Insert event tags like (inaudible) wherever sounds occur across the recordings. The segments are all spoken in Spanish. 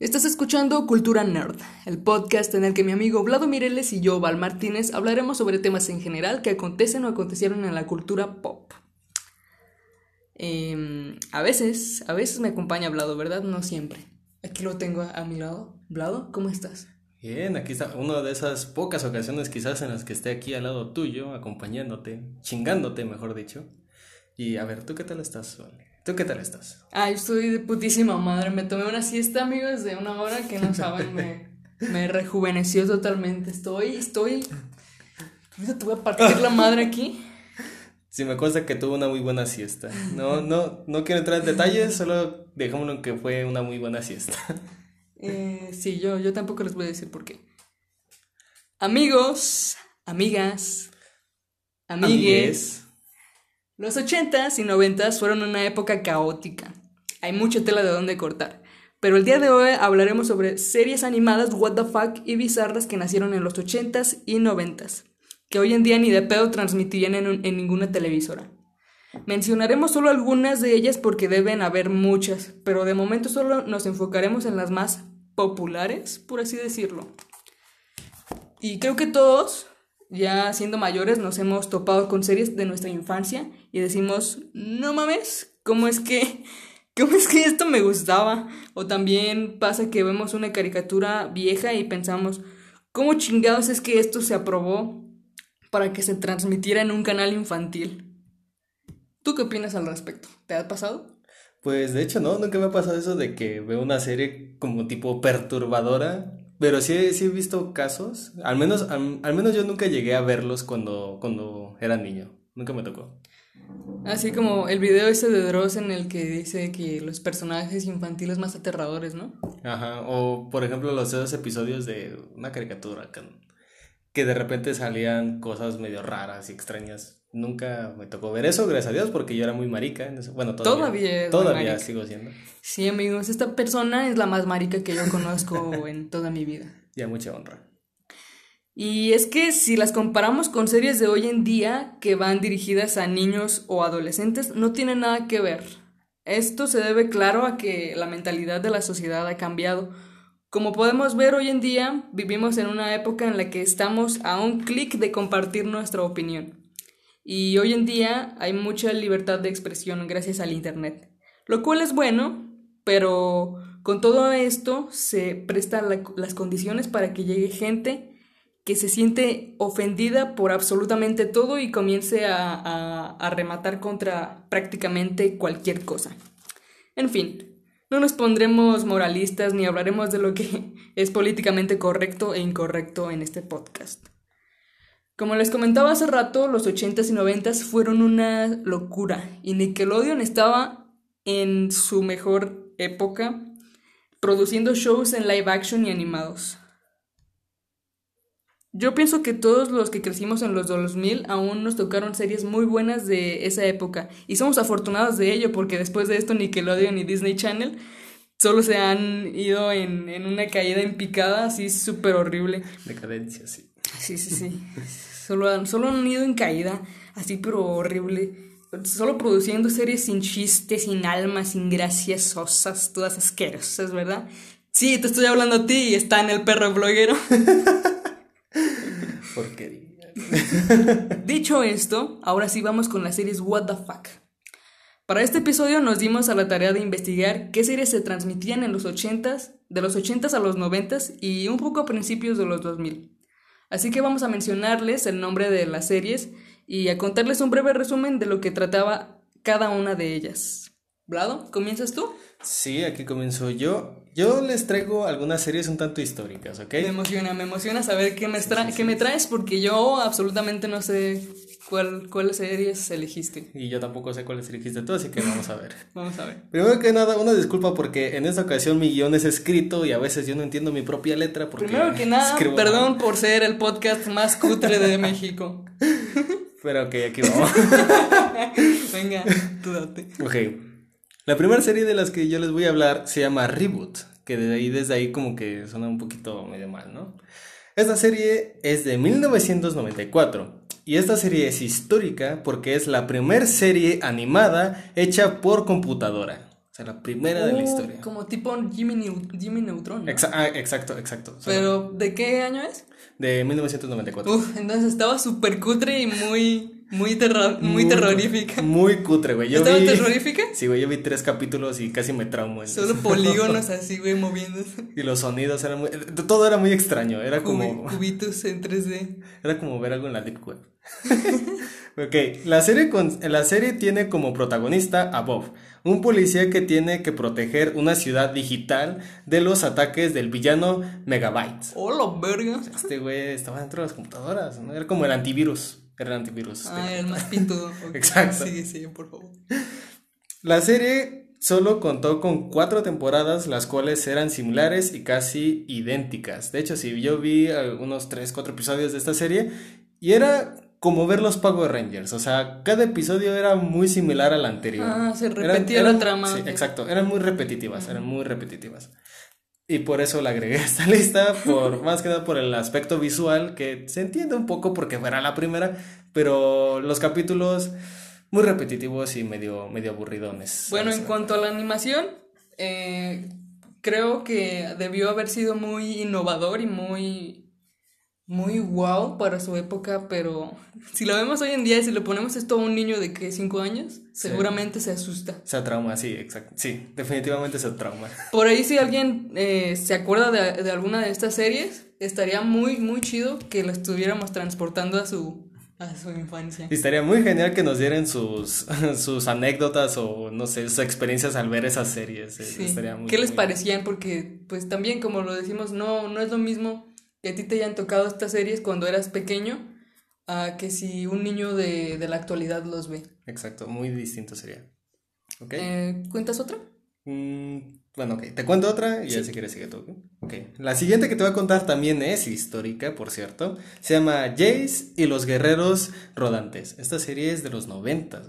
Estás escuchando Cultura Nerd, el podcast en el que mi amigo Vlado Mireles y yo, Val Martínez, hablaremos sobre temas en general que acontecen o acontecieron en la cultura pop. Em, a veces, a veces me acompaña Vlado, ¿verdad? No siempre. Aquí lo tengo a, mi lado. Vlado, ¿cómo estás? Bien, aquí está una de esas pocas ocasiones quizás en las que esté aquí al lado tuyo, acompañándote, chingándote, mejor dicho. Y a ver, ¿tú qué tal estás, Vale? ¿Tú qué tal estás? Ay, estoy de putísima madre. Me tomé una siesta, amigos, de una hora que no saben, me, me rejuveneció totalmente. Estoy, estoy. Te voy a partir la madre aquí. Sí, me consta que tuvo una muy buena siesta. No, no, no quiero entrar en detalles, solo dejémoslo en que fue una muy buena siesta. Eh, sí, yo, yo tampoco les voy a decir por qué. Amigos, amigas, amigues. Los 80s y 90s fueron una época caótica. Hay mucha tela de dónde cortar. Pero el día de hoy hablaremos sobre series animadas what the fuck y bizarras que nacieron en los 80s y 90s, que hoy en día ni de pedo transmitirían en, en ninguna televisora. Mencionaremos solo algunas de ellas porque deben haber muchas, pero de momento solo nos enfocaremos en las más populares, por así decirlo. Y creo que todos ya siendo mayores nos hemos topado con series de nuestra infancia y decimos, no mames, ¿cómo es que, (laughs) cómo es que esto me gustaba? O también pasa que vemos una caricatura vieja y pensamos, ¿cómo chingados es que esto se aprobó para que se transmitiera en un canal infantil? ¿Tú qué opinas al respecto? ¿Te ha pasado? Pues de hecho no, nunca me ha pasado eso de que veo una serie como tipo perturbadora pero sí, sí he visto casos, al menos, al, menos yo nunca llegué a verlos cuando, cuando era niño, nunca me tocó. Así como el video ese de Dross en el que dice que los personajes infantiles más aterradores, ¿no? Ajá, o por ejemplo los dos episodios de una caricatura que, de repente salían cosas medio raras y extrañas nunca me tocó ver eso, gracias a Dios, porque yo era muy marica. Bueno, todavía. Todavía, sigo siendo. Sí, amigos, esta persona es la más marica que yo conozco (laughs) en toda mi vida. Ya mucha honra. Y es que si las comparamos con series de hoy en día que van dirigidas a niños o adolescentes, no tiene nada que ver. Esto se debe, claro, a que la mentalidad de la sociedad ha cambiado. Como podemos ver hoy en día, vivimos en una época en la que estamos a un clic de compartir nuestra opinión. Y hoy en día hay mucha libertad de expresión gracias al Internet, lo cual es bueno, pero con todo esto se prestan las condiciones para que llegue gente que se siente ofendida por absolutamente todo y comience a, a, rematar contra prácticamente cualquier cosa. En fin, no nos pondremos moralistas ni hablaremos de lo que (laughs) es políticamente correcto e incorrecto en este podcast. Como les comentaba hace rato, los 80s y 90s fueron una locura y Nickelodeon estaba en su mejor época produciendo shows en live action y animados. Yo pienso que todos los que crecimos en los 2000 aún nos tocaron series muy buenas de esa época y somos afortunados de ello porque después de esto Nickelodeon y Disney Channel solo se han ido en, en una caída en picada así súper horrible. Decadencia, sí. Sí, sí, sí. Solo han, solo han ido en caída, así pero horrible. Solo produciendo series sin chistes, sin alma, sin graciosas, todas asquerosas, ¿verdad? Sí, te estoy hablando a ti y está en el perro bloguero. (laughs) (laughs) Porquería. Dicho esto, ahora sí vamos con las series What the Fuck. Para este episodio nos dimos a la tarea de investigar qué series se transmitían en los 80s, de los 80s a los 90s y un poco a principios de los 2000. Así que vamos a mencionarles el nombre de las series y a contarles un breve resumen de lo que trataba cada una de ellas. Vlado, ¿comienzas tú? Sí, aquí comienzo yo. Yo les traigo algunas series un tanto históricas, ¿ok? Me emociona, me emociona saber qué me, qué me traes porque yo absolutamente no sé ¿Cuál, ¿Cuáles series elegiste? Y yo tampoco sé cuáles elegiste tú, así que vamos a ver. (laughs) vamos a ver. Primero que nada, una disculpa porque en esta ocasión mi guion es escrito y a veces yo no entiendo mi propia letra. Porque Primero que nada, perdón por ser el podcast más cutre de México. (laughs) Pero ok, aquí vamos. (laughs) Venga, tú date. Ok. La primera serie de las que yo les voy a hablar se llama Reboot, que de ahí, desde ahí como que suena un poquito medio mal, ¿no? Esta serie es de 1994 y esta serie es histórica porque es la primera serie animada hecha por computadora. O sea, la primera de la Uh, historia. Como tipo Jimmy, Jimmy Neutron. ¿no? Exa- ah, exacto, exacto. Pero, ¿de qué año es? de 1994. Uf, entonces estaba súper cutre y muy, muy, terror, muy, terrorífica. Muy cutre, güey. Yo ¿Estaba vi... terrorífica? Sí, güey, yo vi tres capítulos y casi me traumo. en Solo eso. polígonos (laughs) así, güey, moviéndose. Y los sonidos eran muy... Todo era muy extraño. Era como... Cubitos en 3D. Era como ver algo en la Deep Web. (laughs) ok, la serie, con- la serie tiene como protagonista a Bob, un policía que tiene que proteger una ciudad digital de los ataques del villano Megabyte. ¡Hola, verga! Este güey estaba dentro de las computadoras, ¿no? Era como el antivirus. Era el antivirus. Ah, el más pintudo. (laughs) Exacto. Sigue, sigue, por favor. La serie solo contó con cuatro temporadas, las cuales eran similares y casi idénticas. De hecho, sí, yo vi unos tres, cuatro episodios de esta serie y era como ver los Power Rangers. O sea, cada episodio era muy similar al anterior. Ah, se repetía eran- la trama. Sí, exacto. Eran muy repetitivas, eran muy repetitivas. Y por eso la agregué a (laughs) esta lista, por, (laughs) más que nada por el aspecto visual, que se entiende un poco porque fuera la primera, pero los capítulos muy repetitivos y medio, medio aburridones. Bueno, en cuanto a la animación, eh, creo que debió haber sido muy innovador y muy muy wow para su época, pero si lo vemos hoy en día y si le ponemos esto a un niño de que 5 años, seguramente se asusta. Se trauma, sí, exacto. Sí, definitivamente se trauma. Por ahí si alguien eh, se acuerda de, de alguna de estas series, estaría muy muy chido que lo estuviéramos transportando a su a su infancia. Y estaría muy genial que nos dieran sus, (laughs) sus anécdotas o, no sé, sus experiencias al ver esas series. eh, Sí. Estaría muy, ¿Qué les muy- parecían? Porque, pues también, como lo decimos, no, no es lo mismo que a ti te hayan tocado estas series cuando eras pequeño a que si un niño de, de la actualidad los ve. Exacto, muy distinto sería. ¿Ok? Eh, ¿Cuentas otra? Mm, bueno, ok, te cuento otra y ya Sí. si quieres sigue tú. ¿ok? La siguiente que te voy a contar también es histórica, por cierto. Se llama Jace y los guerreros rodantes. Esta serie es de los noventas.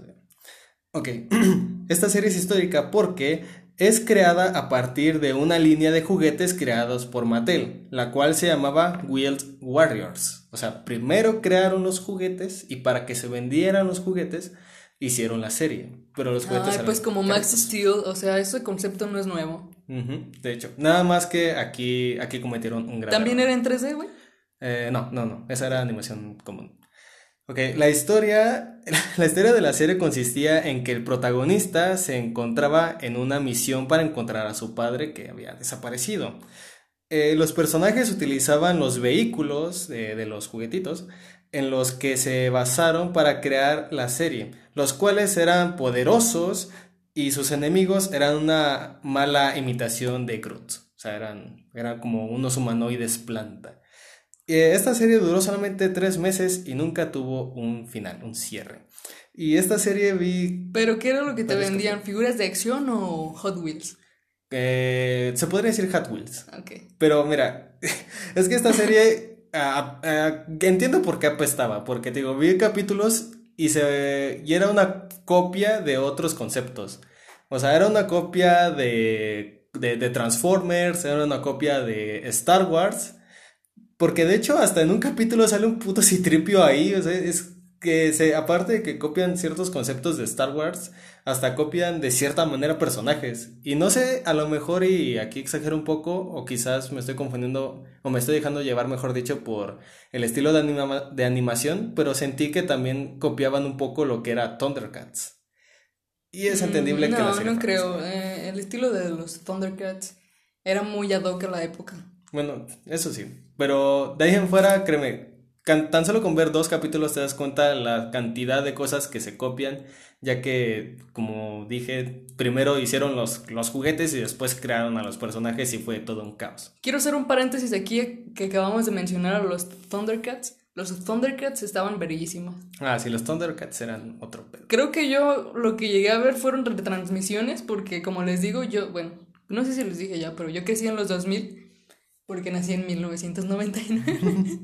Ok, (clears throat) esta serie es histórica porque es creada a partir de una línea de juguetes creados por Mattel, la cual se llamaba Wild Warriors. O sea, primero crearon los juguetes y para que se vendieran los juguetes hicieron la serie. Pero los juguetes Ay, pues como Max. Steel, o sea, ese concepto no es nuevo. De hecho, nada más que aquí, aquí cometieron un gran ¿También error. era en 3D, güey? Eh, no, no, no, esa era animación común. Ok, la historia, (laughs) la historia de la serie consistía en que el protagonista se encontraba en una misión para encontrar a su padre que había desaparecido. Eh, los personajes utilizaban los vehículos de, los juguetitos en los que se basaron para crear la serie, los cuales eran poderosos y sus enemigos eran una mala imitación de Groot. O sea, eran, eran como unos humanoides planta. Eh, Esta serie duró solamente tres meses y nunca tuvo un final, un cierre. Y esta serie vi ¿Pero qué era lo que te vendían? ¿Figuras de acción o Hot Wheels? eh, se podría decir Hot Wheels. Ok. Pero mira, (laughs) es que esta serie entiendo por qué apestaba, porque te digo, vi capítulos y se y era una copia de otros conceptos. O sea, era una copia de, de, de Transformers, era una copia de Star Wars. Porque de hecho, hasta en un capítulo sale un puto citripio ahí. O sea, es que se, aparte de que copian ciertos conceptos de Star Wars, hasta copian de cierta manera personajes. Y no sé, a lo mejor, y aquí exagero un poco, o quizás me estoy confundiendo, o me estoy dejando llevar, mejor dicho, por el estilo de, anima- de animación, pero sentí que también copiaban un poco lo que era Thundercats. Y es entendible Mm, que la No, serie no fuera creo. Eh, el estilo de los Thundercats era muy ad hoc a la época. Bueno, eso sí. Pero de ahí en fuera, créeme, tan solo con ver dos capítulos te das cuenta la cantidad de cosas que se copian, ya que, como dije, primero hicieron los, los juguetes y después crearon a los personajes y fue todo un caos. Quiero hacer un paréntesis aquí que acabamos de mencionar a los Thundercats. Los Thundercats estaban bellísimos. Ah, sí, los Thundercats eran otro pedo. Creo que yo lo que llegué a ver fueron retransmisiones porque como les digo yo, bueno, no sé si les dije ya, pero yo crecí en los 2000 porque nací en 1999.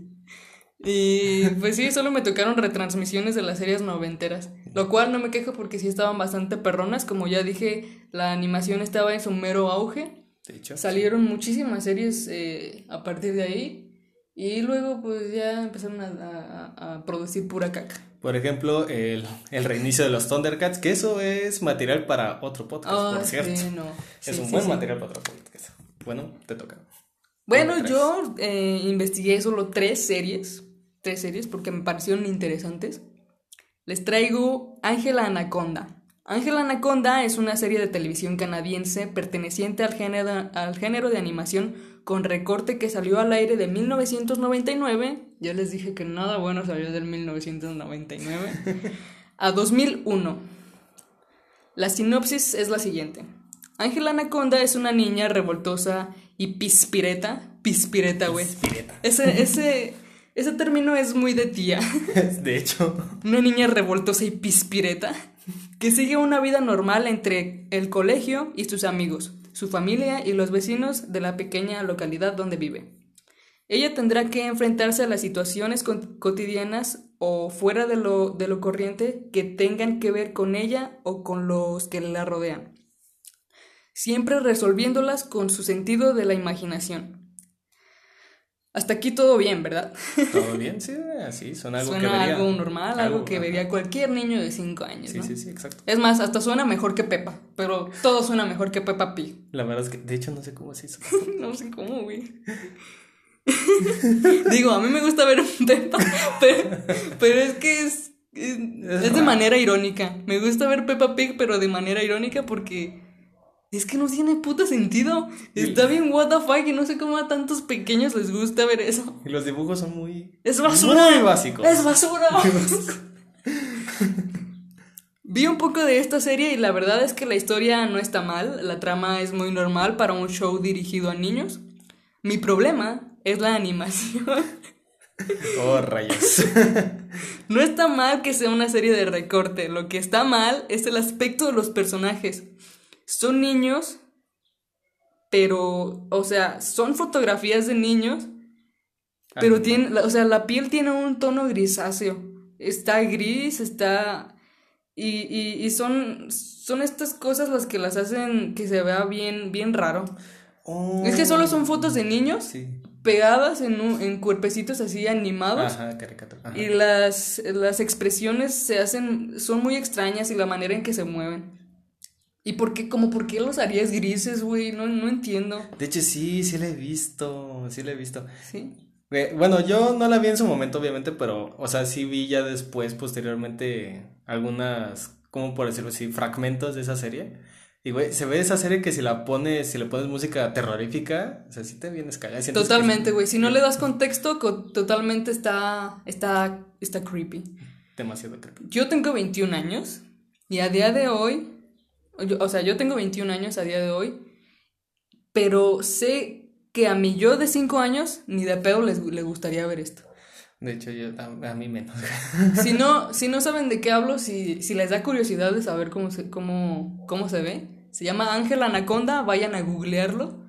(laughs) y pues sí, solo me tocaron retransmisiones de las series noventeras, lo cual no me quejo porque sí estaban bastante perronas, como ya dije, la animación estaba en su mero auge. De hecho, Salieron muchísimas series eh, a partir de ahí. Y luego pues ya empezaron a, a- a producir pura caca. Por ejemplo, el, el reinicio de los Thundercats, que eso es material para otro podcast, Ah, por cierto. sí, no. es Sí, un sí, buen material para otro podcast. Bueno, te toca. Bueno, yo eh, investigué solo tres series, tres series porque me parecieron interesantes. Les traigo Ángela Anaconda. Ángela Anaconda es una serie de televisión canadiense perteneciente al género, al género de animación con recorte que salió al aire de 1999. Ya les dije que nada bueno salió del 1999 a 2001. La sinopsis es la siguiente. Ángela Anaconda es una niña revoltosa y pispireta. Pispireta, güey. Pireta. Ese, ese, ese término es muy de tía. (laughs) De hecho, Una niña revoltosa y pispireta que sigue una vida normal entre el colegio y sus amigos, su familia y los vecinos de la pequeña localidad donde vive. Ella tendrá que enfrentarse a las situaciones cotidianas o fuera de lo, de lo corriente que tengan que ver con ella o con los que la rodean, siempre resolviéndolas con su sentido de la imaginación. Hasta aquí todo bien, ¿verdad? ¿todo (laughs) bien? Sí, así, son algo que suena vería. algo normal, algo, que vería cualquier niño de 5 años, Sí, ¿no? sí, sí, exacto. Es más, hasta suena mejor que Pepa, pero todo suena mejor que Peppa Pig. La verdad es que, de hecho, no sé cómo se hizo. (laughs) No sé cómo, güey. (laughs) Digo, a mí me gusta ver Peppa, pero, pero es que es, es, es de manera irónica. Me gusta ver Peppa Pig, pero de manera irónica porque es que no tiene puto sentido. Está bien what the fuck y no sé cómo a tantos pequeños les gusta ver eso. Y los dibujos son muy. Es basura. Muy básicos. Es basura. (laughs) Vi un poco de esta serie y la verdad es que la historia no está mal, la trama es muy normal para un show dirigido a niños. Mi problema es la animación. (laughs) Oh, rayos. No está mal que sea una serie de recorte, lo que está mal es el aspecto de los personajes. Son niños, pero, o sea, son fotografías de niños, pero Animal. tiene, la- o sea, la piel tiene un tono grisáceo. Está gris, está... Y, y, y son, son estas cosas las que las hacen que se vea bien, bien raro. Oh, Es que solo son fotos de niños Sí. pegadas en, un- en cuerpecitos así animados. Ajá. Y las, las expresiones se hacen, son muy extrañas y la manera en que se mueven. ¿Y por qué, como por qué los harías grises, güey? No, no entiendo. De hecho, sí, sí la he visto. Sí la he visto. ¿Sí? Eh, Bueno, yo no la vi en su momento, obviamente, pero, o sea, sí vi ya después, posteriormente, algunas, ¿cómo por decirlo así? Fragmentos de esa serie. Y, güey, se ve esa serie que si la pones, si le pones música terrorífica, o sea, sí te vienes cagada. Totalmente, güey. Si no le das contexto, co- totalmente está, está, está creepy. Demasiado creepy. Yo tengo 21 años y a día de hoy, yo- o sea, yo tengo 21 años a día de hoy, pero sé que a mi yo de 5 años ni de pedo les, le gustaría ver esto. De hecho, yo, a, a mí menos. Si (laughs) no, si no saben de qué hablo, si, si les da curiosidad de saber cómo se, cómo, cómo se ve, se llama Ángel Anaconda, vayan a googlearlo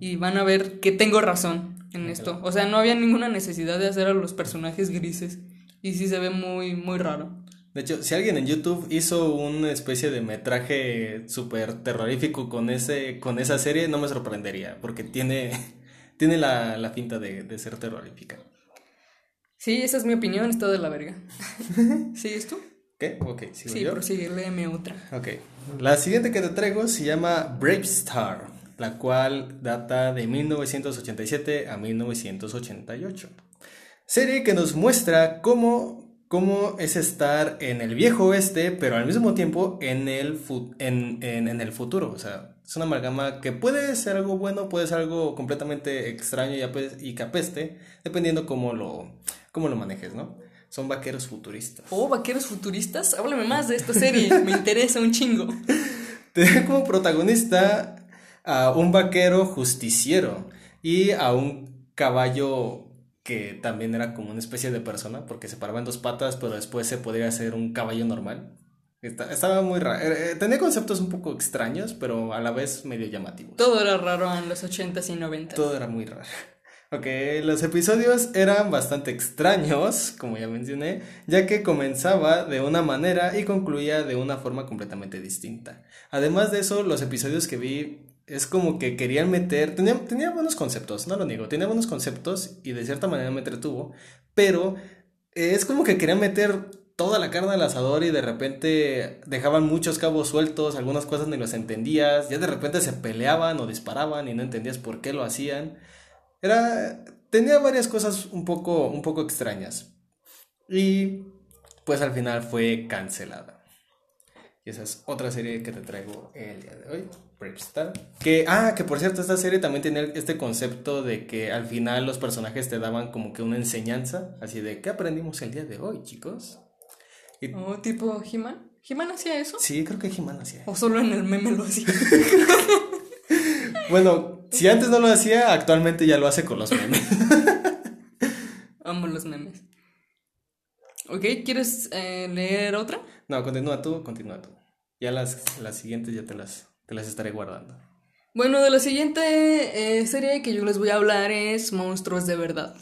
y van a ver que tengo razón en esto. O sea, no había ninguna necesidad de hacer a los personajes grises y sí se ve muy, muy raro. De hecho, si alguien en YouTube hizo una especie de metraje súper terrorífico con ese, con esa serie, no me sorprendería, porque tiene, (laughs) tiene la, la finta de, de ser terrorífica. Sí, esa es mi opinión, está de la verga. (laughs) ¿Sigues tú? ¿Qué? Ok, sigo Sí, yo. prosigue, léeme otra. Ok. La siguiente que te traigo se llama Brave Star, la cual data de 1987 a 1988. Serie que nos muestra cómo, cómo es estar en el viejo oeste, pero al mismo tiempo en el, en, en- en el futuro. O sea, es una amalgama que puede ser algo bueno, puede ser algo completamente extraño y, y que apeste, dependiendo cómo lo, cómo lo manejes, ¿no? Son vaqueros futuristas. Oh, vaqueros futuristas, háblame más de esta serie, (laughs) me interesa un chingo. Tiene como protagonista a un vaquero justiciero y a un caballo que también era como una especie de persona porque se paraba en dos patas, pero después se podría hacer un caballo normal. Esta- Estaba muy raro. Eh, eh, Tenía conceptos un poco extraños, pero a la vez medio llamativos. Todo era raro en los 80s y 90s. Todo era muy raro. (laughs) Ok, los episodios eran bastante extraños, como ya mencioné, ya que comenzaba de una manera y concluía de una forma completamente distinta. Además de eso, los episodios que vi es como que querían meter, tenía, tenía buenos conceptos, no lo niego, tenía buenos conceptos y de cierta manera me entretuvo, pero es como que querían meter toda la carne al asador y de repente dejaban muchos cabos sueltos, algunas cosas ni los entendías, ya de repente se peleaban o disparaban y no entendías por qué lo hacían. Era tenía varias cosas un poco un poco extrañas. Y pues al final fue cancelada. Y esa es otra serie que te traigo el día de hoy, Que, ah, que por cierto, esta serie también tenía este concepto de que al final los personajes te daban como que una enseñanza, así de, ¿qué aprendimos el día de hoy, chicos? Y, ¿O tipo He-Man? ¿He-Man hacía eso? Sí, creo que He-Man hacía. ¿O solo en el meme lo hacía? (laughs) bueno, si antes no lo hacía, actualmente ya lo hace con los memes. (laughs) Amo los memes. Ok, ¿quieres eh, leer otra? No, continúa tú, continúa tú. Ya las, las siguientes ya te las, te las estaré guardando. Bueno, de la siguiente eh, serie que yo les voy a hablar es Monstruos de Verdad.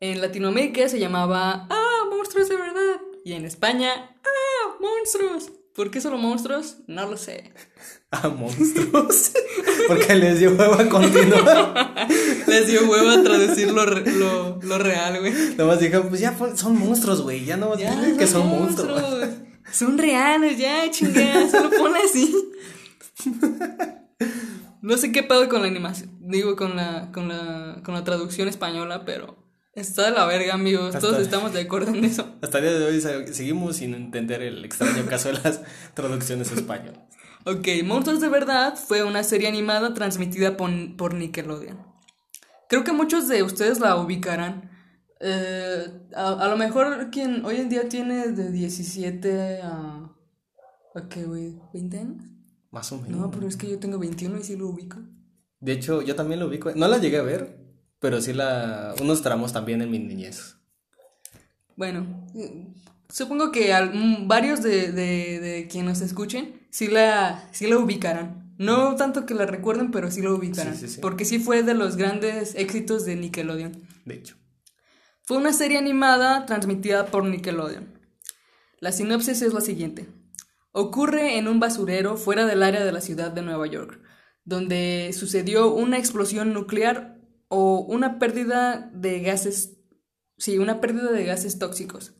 En Latinoamérica se llamaba Ah, Monstruos de Verdad. Y en España, ¡ah! ¡Monstruos! ¿Por qué solo monstruos? No lo sé. (laughs) ¿Ah, monstruos? (laughs) Porque les dio huevo a continuar. (laughs) les dio huevo a traducir lo, lo, real, güey. Nomás dijeron, pues ya son monstruos, güey. Ya no ya, que son monstruos. Son reales, ya, chingada. Solo pone así. No sé qué pedo con la animación. Digo, con la, con la, con la traducción española, pero Está de la verga, amigos. Todos estamos de acuerdo en eso. Hasta el día de hoy seguimos sin entender el extraño caso de las traducciones españolas. Ok, Monstruos de Verdad fue una serie animada transmitida por, Nickelodeon. Creo que muchos de ustedes la ubicarán. Eh, a, lo mejor quien hoy en día tiene de 17 a... ¿A qué, güey? ¿20 años? Más o menos. No, pero es que yo tengo 21 y sí lo ubico. De hecho, yo también lo ubico. No la llegué a ver, pero sí la, unos tramos también en mi niñez. Bueno, supongo que varios de, de, quienes nos escuchen sí la, sí la ubicarán. No tanto que la recuerden, pero sí la ubicarán. Porque sí fue de los grandes éxitos de Nickelodeon. De hecho. Fue una serie animada transmitida por Nickelodeon. La sinopsis es la siguiente. Ocurre en un basurero fuera del área de la ciudad de Nueva York, donde sucedió una explosión nuclear o una pérdida de gases, sí, una pérdida de gases tóxicos.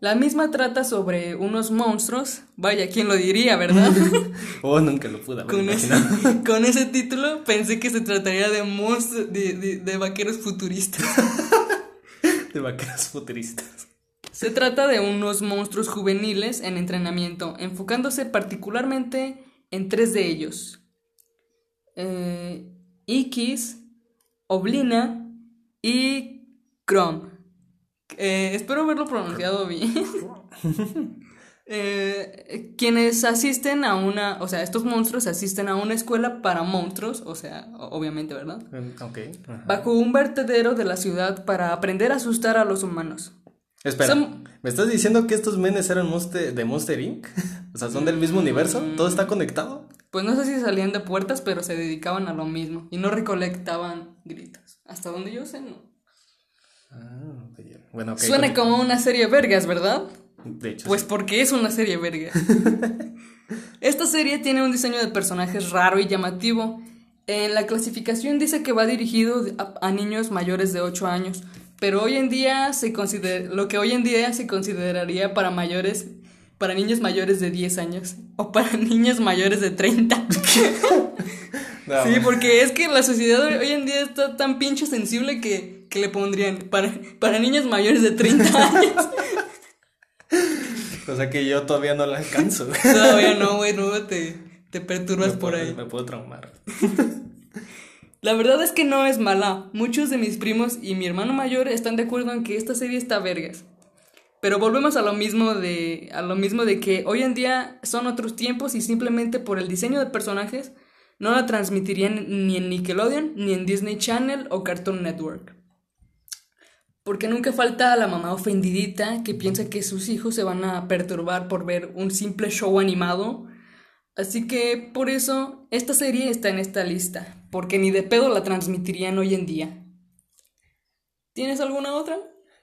La misma trata sobre unos monstruos, vaya, ¿quién lo diría, verdad? (laughs) oh, nunca lo pude con, ese, (laughs) con ese título pensé que se trataría de monstruos, de, de vaqueros futuristas. (laughs) de vaqueros (laughs) futuristas. Se trata de unos monstruos juveniles en entrenamiento, enfocándose particularmente en tres de ellos. Eh, Ikis, Oblina y Chrome. Eh, espero haberlo pronunciado bien. (laughs) Eh, quienes asisten a una, o sea, estos monstruos asisten a una escuela para monstruos, o sea, obviamente, ¿verdad? Em, ok. Bajo un vertedero de la ciudad para aprender a asustar a los humanos. Espera, ¿me estás diciendo que estos menes eran de Monster Inc? (laughs) o sea, son del mismo universo, todo está conectado. Pues no sé si salían de puertas, pero se dedicaban a lo mismo y no recolectaban gritos. Hasta donde yo sé, no. Ah, bueno, Suena como una serie vergas, ¿verdad? De hecho. Pues porque es una serie vergas. (laughs) Esta serie tiene un diseño de personajes raro y llamativo. En la clasificación dice que va dirigido a, niños mayores de 8 años, pero hoy en día se considera, lo que hoy en día se consideraría para mayores para niños mayores de 10 años (laughs) o para niños mayores de 30. (laughs) sí, porque es que la sociedad hoy en día está tan pinche sensible que, le pondrían para, para niños mayores de 30 años. (laughs) O sea que yo todavía no la alcanzo. (laughs) Todavía no, güey, no te, te perturbas por ahí. Me puedo traumar. (laughs) La verdad es que no es mala. Muchos de mis primos y mi hermano mayor están de acuerdo en que esta serie está vergas. Pero volvemos a lo mismo de a lo mismo de que hoy en día son otros tiempos y simplemente por el diseño de personajes no la transmitirían ni en Nickelodeon, ni en Disney Channel o Cartoon Network. Porque nunca falta la mamá ofendidita que piensa que sus hijos se van a perturbar por ver un simple show animado. Así que por eso esta serie está en esta lista, porque ni de pedo la transmitirían hoy en día. ¿Tienes alguna otra?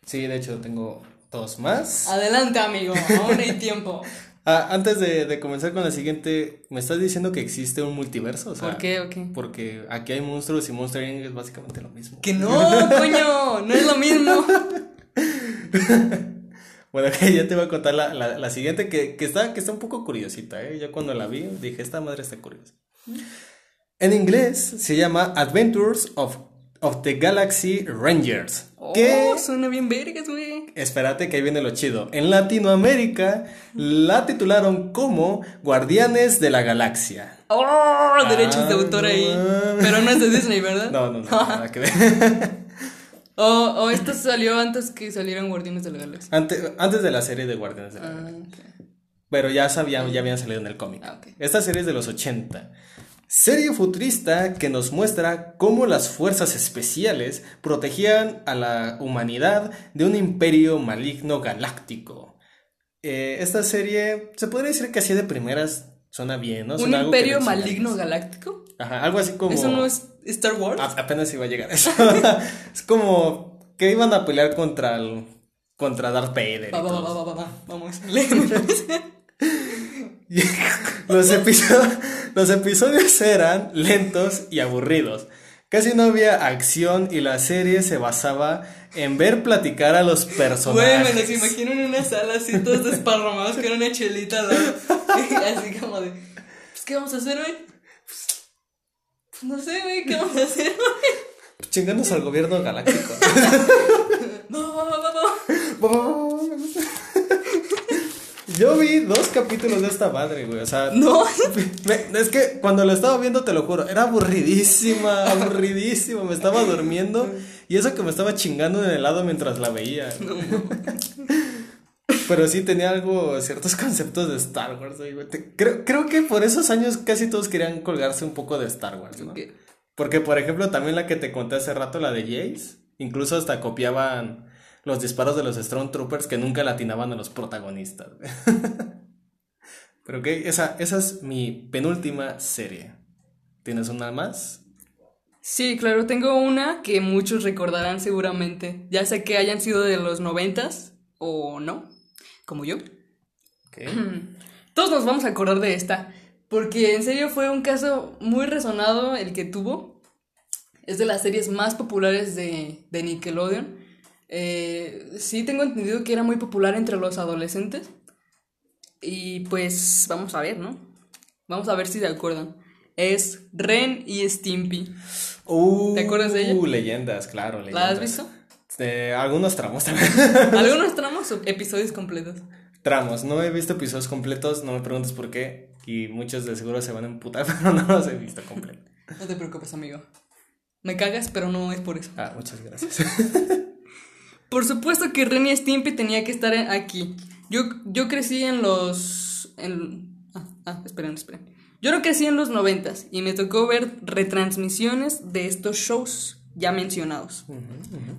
Sí, de hecho tengo dos más. Adelante, amigo, aún hay tiempo. (laughs) Ah, antes de, de comenzar con la siguiente, ¿me estás diciendo que existe un multiverso? O sea, ¿Por qué o qué? Porque aquí hay monstruos y Monster Inc. es básicamente lo mismo. Que no, (laughs) coño, no es lo mismo. (laughs) Bueno, que ya te voy a contar la, la, la siguiente que, que, está, que está un poco curiosita, ¿eh? Yo cuando la vi dije, esta madre está curiosa. En inglés se llama Adventures of, of the Galaxy Rangers. Oh, que, suena bien vergas, güey. Espérate que ahí viene lo chido. En Latinoamérica la titularon como Guardianes de la Galaxia. Oh, derechos de Ah, autor ahí. Pero no es de Disney, ¿verdad? No, no, no, (laughs) nada que ver. O, o esto salió antes que salieran Guardianes de la Galaxia. Antes, antes de la serie de Guardianes de la Galaxia. Ah, ok. Pero ya sabían, ya habían salido en el cómic. Ah. Esta serie es de los 80. Serie futurista que nos muestra cómo las fuerzas especiales protegían a la humanidad de un imperio maligno galáctico. Eh, esta serie se podría decir que así de primeras suena bien, ¿no? ¿Un Suena que imperio maligno galáctico? Ajá, algo así como... ¿Eso no es Star Wars? A- apenas iba a llegar a eso. (laughs) es como que iban a pelear contra el... contra Darth Vader. Va, va, va, va, va, va, va, Vamos. (laughs) (laughs) los, episodios, los episodios eran lentos y aburridos. Casi no había acción y la serie se basaba en ver platicar a los Güey, personajes. me los imagino en una sala así todos desparramados con una chelita al lado. (laughs) Así como de, pues, ¿qué vamos a hacer hoy? Pues, pues, no sé, güey, ¿qué vamos a hacer hoy? Chinganos al gobierno galáctico. (laughs) No, va, va, va, va. Yo vi dos capítulos de esta madre, güey. O sea, No. (laughs) me- es que cuando lo estaba viendo, te lo juro, era aburridísima, (laughs) aburridísima. Me estaba durmiendo y eso que me estaba chingando en el helado mientras la veía. (laughs) Pero sí tenía algo, ciertos conceptos de Star Wars. güey. Te- Creo, creo que por esos años casi todos querían colgarse un poco de Star Wars, ¿no? Porque, por ejemplo, también la que te conté hace rato, la de Jace, incluso hasta copiaban los disparos de los Stormtroopers que nunca latinaban a los protagonistas. (laughs) Pero ok, esa, esa es mi penúltima serie. ¿Tienes una más? Sí, claro, tengo una que muchos recordarán seguramente, ya sea que hayan sido de los noventas o no, como yo. Ok. (clears throat) Todos nos vamos a acordar de esta, porque en serio fue un caso muy resonado el que tuvo. Es de las series más populares de, de Nickelodeon. Eh, sí tengo entendido que era muy popular entre los adolescentes. Y pues vamos a ver, ¿no? Vamos a ver si se acuerdan. Es Ren y Stimpy. Uh, ¿Te acuerdas de ella? Leyendas, claro, leyendas. ¿La has visto? Eh, algunos tramos también. (laughs) Algunos (laughs) tramos o episodios completos. tramos. No he visto episodios completos, no me preguntes por qué. Y muchos de seguro se van a emputar, (laughs) pero no los he visto completos. No te preocupes, amigo. Me cagas, pero no es por eso. Ah, muchas gracias. Por supuesto que Ren y Stimpy tenía que estar aquí. Yo, yo crecí en los... En, ah, ah, esperen, esperen. Yo no crecí en los noventas y me tocó ver retransmisiones de estos shows ya mencionados.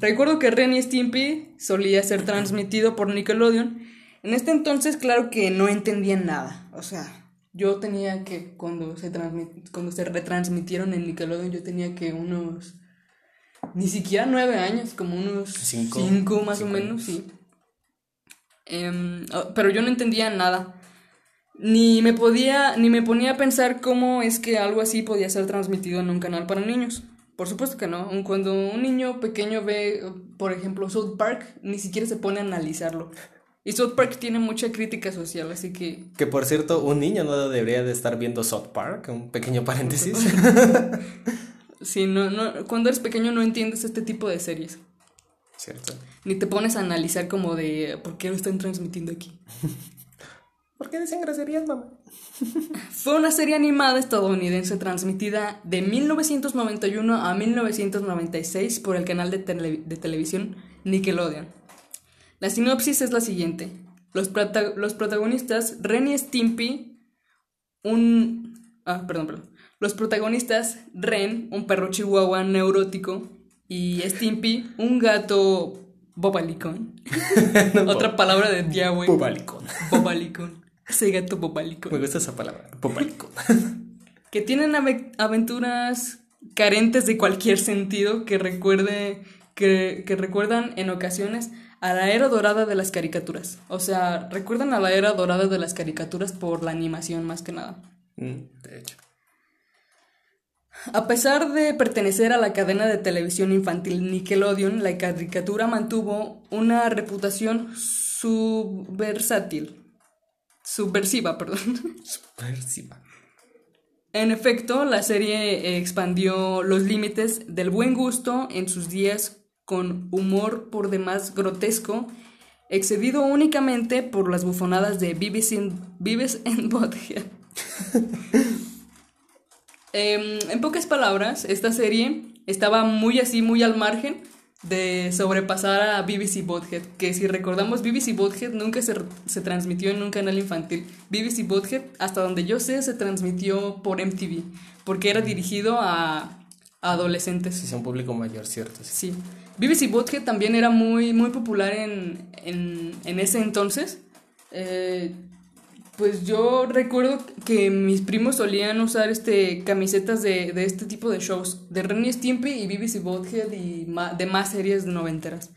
Recuerdo que Ren y Stimpy solía ser transmitido por Nickelodeon. En este entonces, claro que no entendía nada. O sea, yo tenía que, cuando se, transmit- cuando se retransmitieron en Nickelodeon, yo tenía que unos... Ni siquiera nueve años, como unos Cinco. cinco, más Cinco o menos, sí. Em, ah, pero yo no entendía nada. Ni me podía, ni me ponía a pensar cómo es que algo así podía ser transmitido en un canal para niños. Por supuesto que no. Cuando un niño pequeño ve, por ejemplo, South Park, ni siquiera se pone a analizarlo. Y South Park tiene mucha crítica social, así que que por cierto, un niño no debería de estar viendo South Park, un pequeño paréntesis. (laughs) sí, no, no, cuando eres pequeño no entiendes este tipo de series. Cierto. Ni te pones a analizar como de por qué lo están transmitiendo aquí. (laughs) ¿Por qué dicen groserías, mamá? (laughs) Fue una serie animada estadounidense transmitida de 1991 a 1996 por el canal de, tele- de televisión Nickelodeon. La sinopsis es la siguiente. Los, prota- los protagonistas, Ren y Stimpy, un... Ah, perdón, perdón. Los protagonistas, Ren, un perro chihuahua neurótico, y Stimpy, un gato bobalicón. (laughs) Otra palabra de tía, güey. Pubalicón. Bobalicón. Ese gato bobalicón Me gusta esa palabra, pubalicón. (laughs) que tienen ave- aventuras carentes de cualquier sentido que recuerde que, que recuerdan en ocasiones a la era dorada de las caricaturas. O sea, recuerdan a la era dorada de las caricaturas por la animación más que nada. Mm, de hecho. A pesar de pertenecer a la cadena de televisión infantil Nickelodeon, la caricatura mantuvo una reputación subversátil. Subversiva, perdón. Subversiva. En efecto, la serie expandió los límites del buen gusto en sus días con humor por demás grotesco, excedido únicamente por las bufonadas de Vives en Butthead. (laughs) Em, en pocas palabras, esta serie estaba muy así, muy al margen de sobrepasar a BBC Bothead, que si recordamos, BBC Bothead nunca se, se, transmitió en un canal infantil. BBC Bothead, hasta donde yo sé, se transmitió por MTV, porque era dirigido a, adolescentes. Sí, es un público mayor, cierto. Sí. BBC Bothead también era muy, muy popular en, en, en ese entonces. Eh, pues yo recuerdo que mis primos solían usar este camisetas de, de este tipo de shows, de Ren Stimpy y BBC Bothead y de más series noventeras.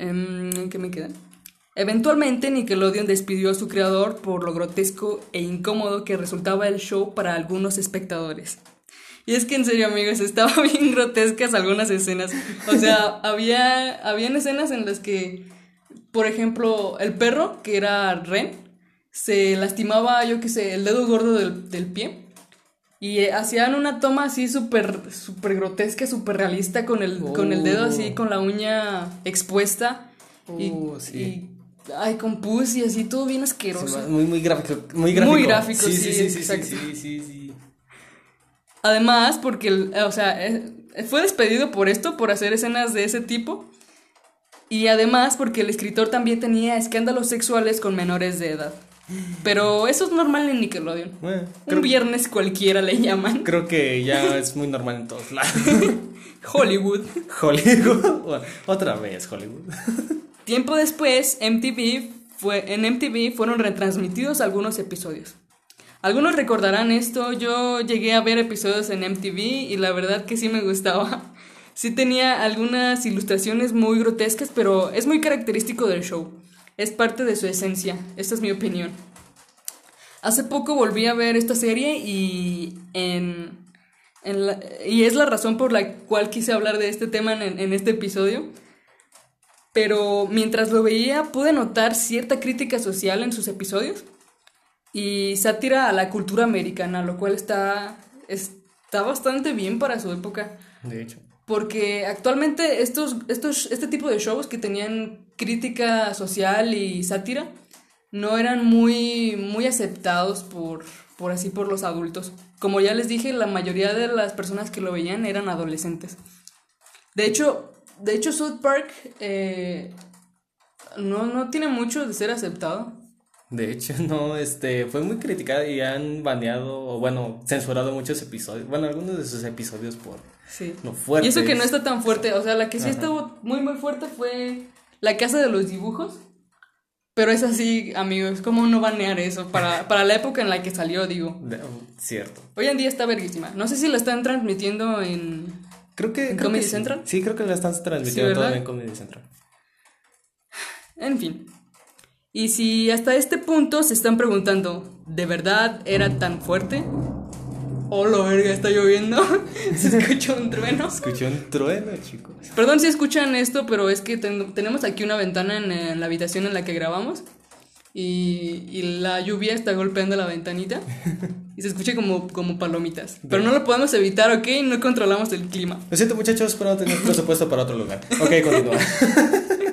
Um, ¿Qué me quedan? Eventualmente Nickelodeon despidió a su creador por lo grotesco e incómodo que resultaba el show para algunos espectadores. Y es que en serio, amigos, estaban (laughs) bien grotescas algunas escenas. O sea, había habían escenas en las que por ejemplo, el perro, que era Ren, se lastimaba, yo qué sé, el dedo gordo del, pie. Y eh, hacían una toma así súper super grotesca, súper realista con el, con el dedo así, oh. con la uña expuesta. y, oh, sí. ay, con pus y así, todo bien asqueroso. muy, muy gráfico. Muy gráfico, muy gráfico sí, sí, sí, exacto. sí, sí, sí, Además, porque, o sea, eh, fue despedido por esto, por hacer escenas de ese tipo. Y además porque el escritor también tenía escándalos sexuales con menores de edad. Pero eso es normal en Nickelodeon. Un viernes cualquiera le llaman. Creo que ya es muy normal en todos lados. (laughs) Hollywood. Hollywood. (laughs) otra vez Hollywood. (laughs) Tiempo después, MTV fue, en MTV fueron retransmitidos algunos episodios. Algunos recordarán esto, yo llegué a ver episodios en MTV y la verdad que sí me gustaba sí tenía algunas ilustraciones muy grotescas, pero es muy característico del show. Es parte de su esencia, esta es mi opinión. Hace poco volví a ver esta serie y en, y es la razón por la cual quise hablar de este tema en, en este episodio. Pero mientras lo veía pude notar cierta crítica social en sus episodios y sátira a la cultura americana, lo cual está, está bastante bien para su época. De hecho. Porque actualmente estos, estos, este tipo de shows que tenían crítica social y sátira no eran muy, muy aceptados por, por así por los adultos. Como ya les dije, la mayoría de las personas que lo veían eran adolescentes. De hecho, de hecho South Park eh, no, no tiene mucho de ser aceptado. De hecho, (laughs) no, este, fue muy criticada y han baneado, o bueno, censurado muchos episodios, bueno, algunos de sus episodios por Sí. Y eso que no está tan fuerte. O sea, la que sí estuvo muy, muy fuerte fue La Casa de los Dibujos. Pero es así, amigos. ¿Cómo no banear eso? Para, (laughs) para la época en la que salió, digo. cierto. Hoy en día está verguísima. No sé si la están transmitiendo en. Creo que. ¿En Comedy Central? Sí. creo que la están transmitiendo todavía en Comedy Central. En fin. Y si hasta este punto se están preguntando, ¿de verdad era tan fuerte? Oh, la verga, está lloviendo. (laughs) Se escuchó un trueno. Escuchó un trueno, chicos. Perdón si escuchan esto, pero es que tenemos aquí una ventana en, la habitación en la que grabamos. Y, y, la lluvia está golpeando la ventanita. (laughs) Y se escucha como, como palomitas. Pero no lo podemos evitar, ¿ok? No controlamos el clima. Lo siento, muchachos, pero no tenemos presupuesto para otro lugar. Ok, continúa. (laughs)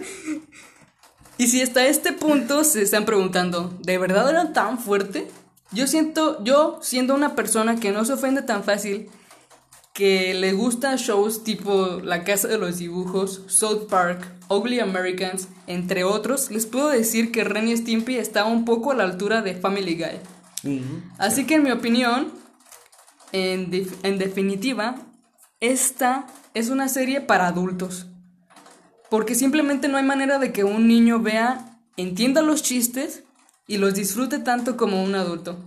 y si hasta este punto se están preguntando, ¿de verdad era tan fuerte? Yo siento, yo siendo una persona que no se ofende tan fácil, que le gusta shows tipo La Casa de los Dibujos, South Park, Ugly Americans, entre otros, les puedo decir que Ren y Stimpy está un poco a la altura de Family Guy. Así que en mi opinión, en, en definitiva, esta es una serie para adultos. Porque simplemente no hay manera de que un niño vea, entienda los chistes y los disfrute tanto como un adulto.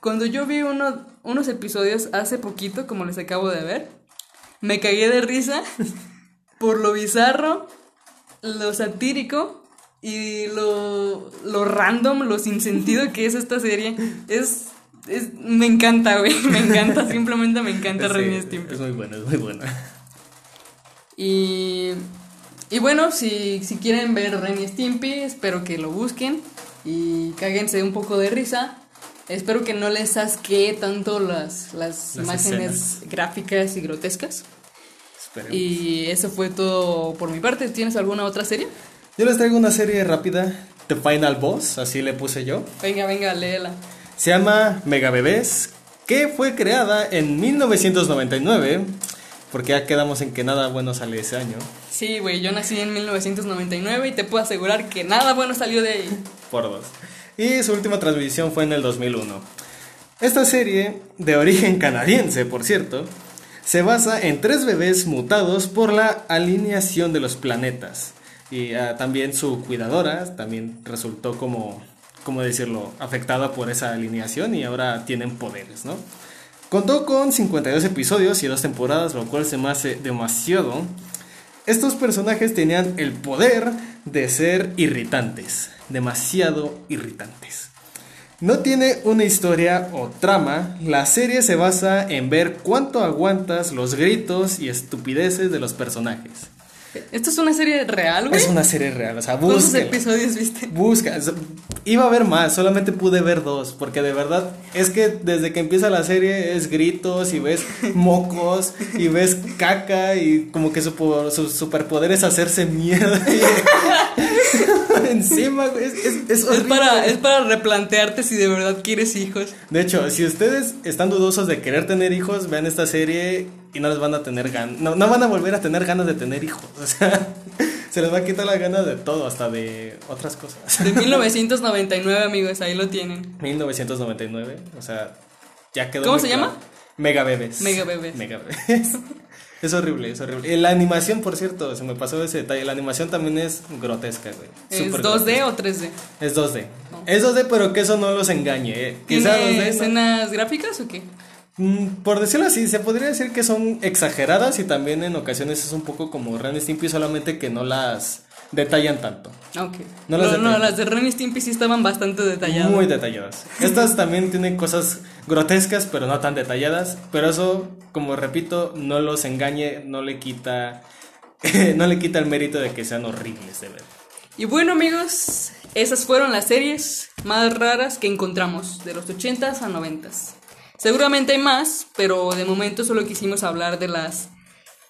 Cuando yo vi uno, unos episodios hace poquito, como les acabo de ver, me cagué de risa (laughs) por lo bizarro lo satírico y lo, lo random, lo sin sentido que es esta serie. Es, es me encanta, güey, (laughs) me encanta, simplemente me encanta Sí. Es muy buena, es muy buena. Y, y bueno, si, si quieren ver Ren y Stimpy, espero que lo busquen y cáguense un poco de risa. Espero que no les asquee tanto las, las, Las imágenes escenas. gráficas y grotescas. Esperemos. Y eso fue todo por mi parte. ¿Tienes alguna otra serie? Yo les traigo una serie rápida, The Final Boss, así le puse yo. Venga, venga, léela. Se llama Mega Bebés, que fue creada en 1999, porque ya quedamos en que nada bueno sale ese año, Sí, güey, yo nací en 1999 y te puedo asegurar que nada bueno salió de ahí. por dos. Y su última transmisión fue en el 2001. Esta serie, de origen canadiense, por cierto, se basa en tres bebés mutados por la alineación de los planetas. Y ah, también su cuidadora también resultó como, ¿cómo decirlo?, afectada por esa alineación y ahora tienen poderes, ¿no? Contó con 52 episodios y dos temporadas, lo cual se me hace demasiado. Estos personajes tenían el poder de ser irritantes, demasiado irritantes. No tiene una historia o trama, la serie se basa en ver cuánto aguantas los gritos y estupideces de los personajes. ¿Esto es una serie real, güey? Es una serie real, o sea, ¿Cuántos búsquela. episodios viste? Busca, iba a haber más, solamente pude ver dos, porque de verdad es que desde que empieza la serie es gritos y ves (laughs) mocos y ves caca y como que su, su superpoder es hacerse mierda (laughs) encima, güey, es, es, es Es para, es para replantearte si de verdad quieres hijos. De hecho, si ustedes están dudosos de querer tener hijos, vean esta serie y no les van a tener ganas, no, no van a volver a tener ganas de tener hijos, o sea, (laughs) se les va a quitar las ganas de todo, hasta de otras cosas. De (laughs) 1999, amigos, ahí lo tienen. 1999, o sea, ya quedó. ¿Cómo se claro. llama? Mega Bebés. Mega Bebés. Mega Bebés. (laughs) Es horrible, es horrible. La animación, por cierto, se me pasó ese detalle. La animación también es grotesca, güey. ¿Es Súper 2D grotesca. o 3D? Es 2D. No. Es 2D, pero que eso no los engañe, eh. Quizá 2D. ¿Tiene no- escenas gráficas o qué? Mm, Por decirlo así, se podría decir que son exageradas y también en ocasiones es un poco como Ren y Stimpy, solamente que no las detallan tanto. Ok. No No, las no, detallan. las de Ren y Stimpy sí estaban bastante detalladas. Muy detalladas. Estas también tienen cosas grotescas, pero no tan detalladas. Pero eso, como repito, no los engañe, no le quita, (laughs) no le quita el mérito de que sean horribles de ver. Y bueno, amigos, esas fueron las series más raras que encontramos de los 80s a 90s. Seguramente hay más, pero de momento solo quisimos hablar de las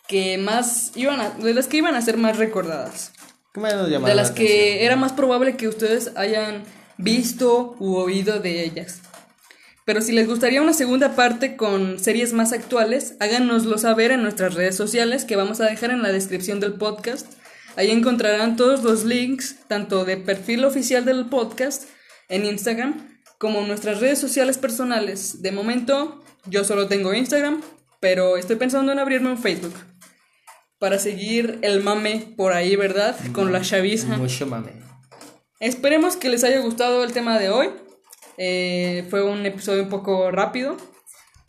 que más iban a, de las que iban a ser más recordadas. ¿Qué llama De la las que atención? era más probable que ustedes hayan visto u oído de ellas. Pero si les gustaría una segunda parte con series más actuales, háganoslo saber en nuestras redes sociales que vamos a dejar en la descripción del podcast. Ahí encontrarán todos los links, tanto de perfil oficial del podcast en Instagram, como nuestras redes sociales personales. De momento, yo solo tengo Instagram, pero estoy pensando en abrirme un Facebook. Para seguir el mame por ahí, ¿verdad? Con la chaviza. Mucho mame. Esperemos que les haya gustado el tema de hoy. Eh, fue un episodio un poco rápido.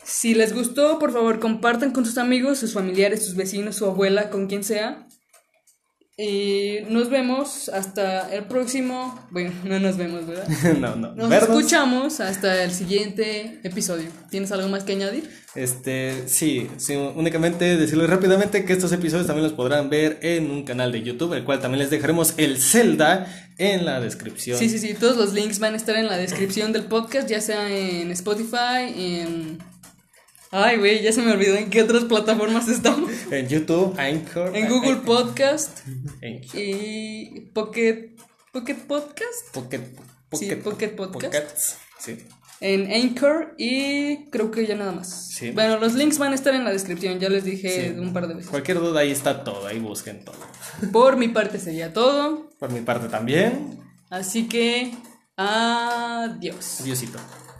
Si les gustó, por favor, compartan con sus amigos, sus familiares, sus vecinos, su abuela, con quien sea. Y nos vemos hasta el próximo. Bueno, no nos vemos, ¿verdad? (laughs) no, no. Nos Vernos. escuchamos hasta el siguiente episodio. ¿Tienes algo más que añadir? Este, sí, sí, únicamente decirles rápidamente que estos episodios también los podrán ver en un canal de YouTube, el cual también les dejaremos el Zelda en la descripción. Sí, sí, sí. Todos los links van a estar en la descripción del podcast, ya sea en Spotify, en. Ay, güey, ya se me olvidó en qué otras plataformas estamos. En YouTube, Anchor. En Google Podcast Anchor. y Pocket, Pocket Podcast. Pocket, Sí, Pocket Podcast. Pockets, sí. En Anchor y creo que ya nada más. Sí. Bueno, los links van a estar en la descripción, ya les dije Sí. un par de veces. Cualquier duda ahí está todo, ahí busquen todo. Por mi parte sería todo. Por mi parte también, Así que, adiós. Diosito.